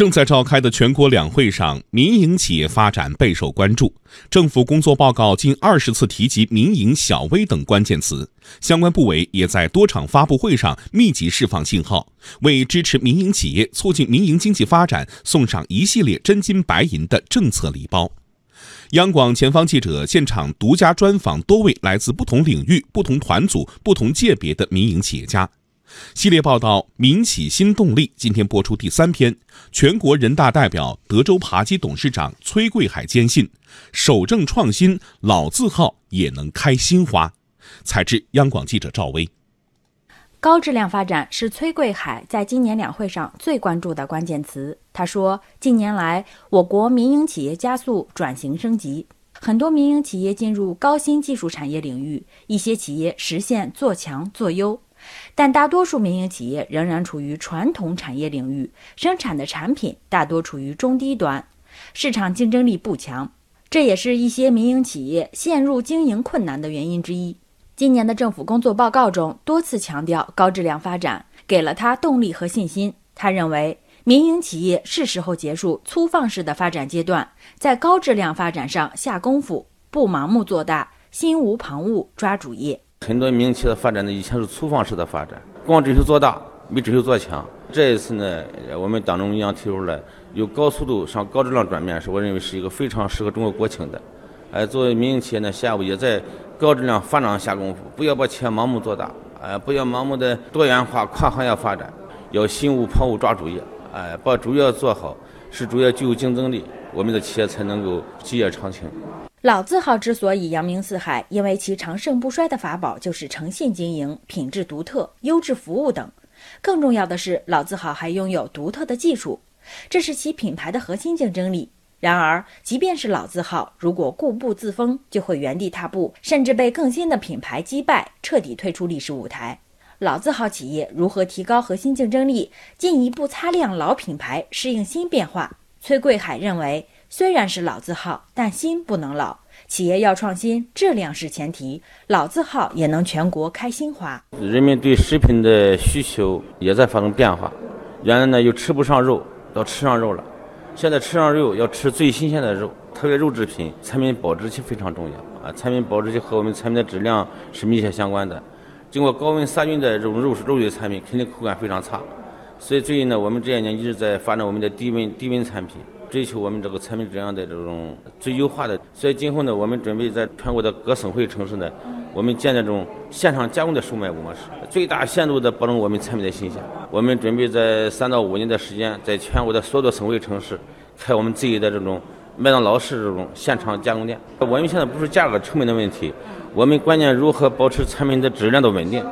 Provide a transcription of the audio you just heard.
正在召开的全国两会上，民营企业发展备受关注。政府工作报告近二十次提及民营、小微等关键词，相关部委也在多场发布会上密集释放信号，为支持民营企业、促进民营经济发展送上一系列真金白银的政策礼包。央广前方记者现场独家专访多位来自不同领域、不同团组、不同界别的民营企业家。系列报道《民企新动力》今天播出第三篇。全国人大代表、德州扒鸡董事长崔贵海坚信，守正创新，老字号也能开新花。采制央广记者赵薇。高质量发展是崔贵海在今年两会上最关注的关键词。他说，近年来我国民营企业加速转型升级，很多民营企业进入高新技术产业领域，一些企业实现做强做优。但大多数民营企业仍然处于传统产业领域，生产的产品大多处于中低端，市场竞争力不强，这也是一些民营企业陷入经营困难的原因之一。今年的政府工作报告中多次强调高质量发展，给了他动力和信心。他认为，民营企业是时候结束粗放式的发展阶段，在高质量发展上下功夫，不盲目做大，心无旁骛抓主业。很多民营企业的发展呢，以前是粗放式的发展，光追求做大，没追求做强。这一次呢，我们党中央提出来由高速度向高质量转变，是我认为是一个非常适合中国国情的。哎，作为民营企业呢，下午也在高质量发展上下功夫，不要把企业盲目做大，哎，不要盲目的多元化、跨行业发展，要心无旁骛抓主业，哎，把主业做好，是主业具有竞争力，我们的企业才能够基业长青。老字号之所以扬名四海，因为其长盛不衰的法宝就是诚信经营、品质独特、优质服务等。更重要的是，老字号还拥有独特的技术，这是其品牌的核心竞争力。然而，即便是老字号，如果固步自封，就会原地踏步，甚至被更新的品牌击败，彻底退出历史舞台。老字号企业如何提高核心竞争力，进一步擦亮老品牌，适应新变化？崔贵海认为。虽然是老字号，但心不能老。企业要创新，质量是前提。老字号也能全国开新花。人们对食品的需求也在发生变化。原来呢，又吃不上肉，到吃上肉了。现在吃上肉要吃最新鲜的肉，特别肉制品，产品保质期非常重要啊！产品保质期和我们产品的质量是密切相关的。经过高温杀菌的这种肉食肉类产品，肯定口感非常差。所以最近呢，我们这些年一直在发展我们的低温低温产品。追求我们这个产品质量的这种最优化的，所以今后呢，我们准备在全国的各省会城市呢，我们建这种现场加工的售卖模式，最大限度的保证我们产品的新鲜。我们准备在三到五年的时间，在全国的所有的省会城市开我们自己的这种麦当劳式这种现场加工店。我们现在不是价格成本的问题，我们关键如何保持产品的质量的稳定。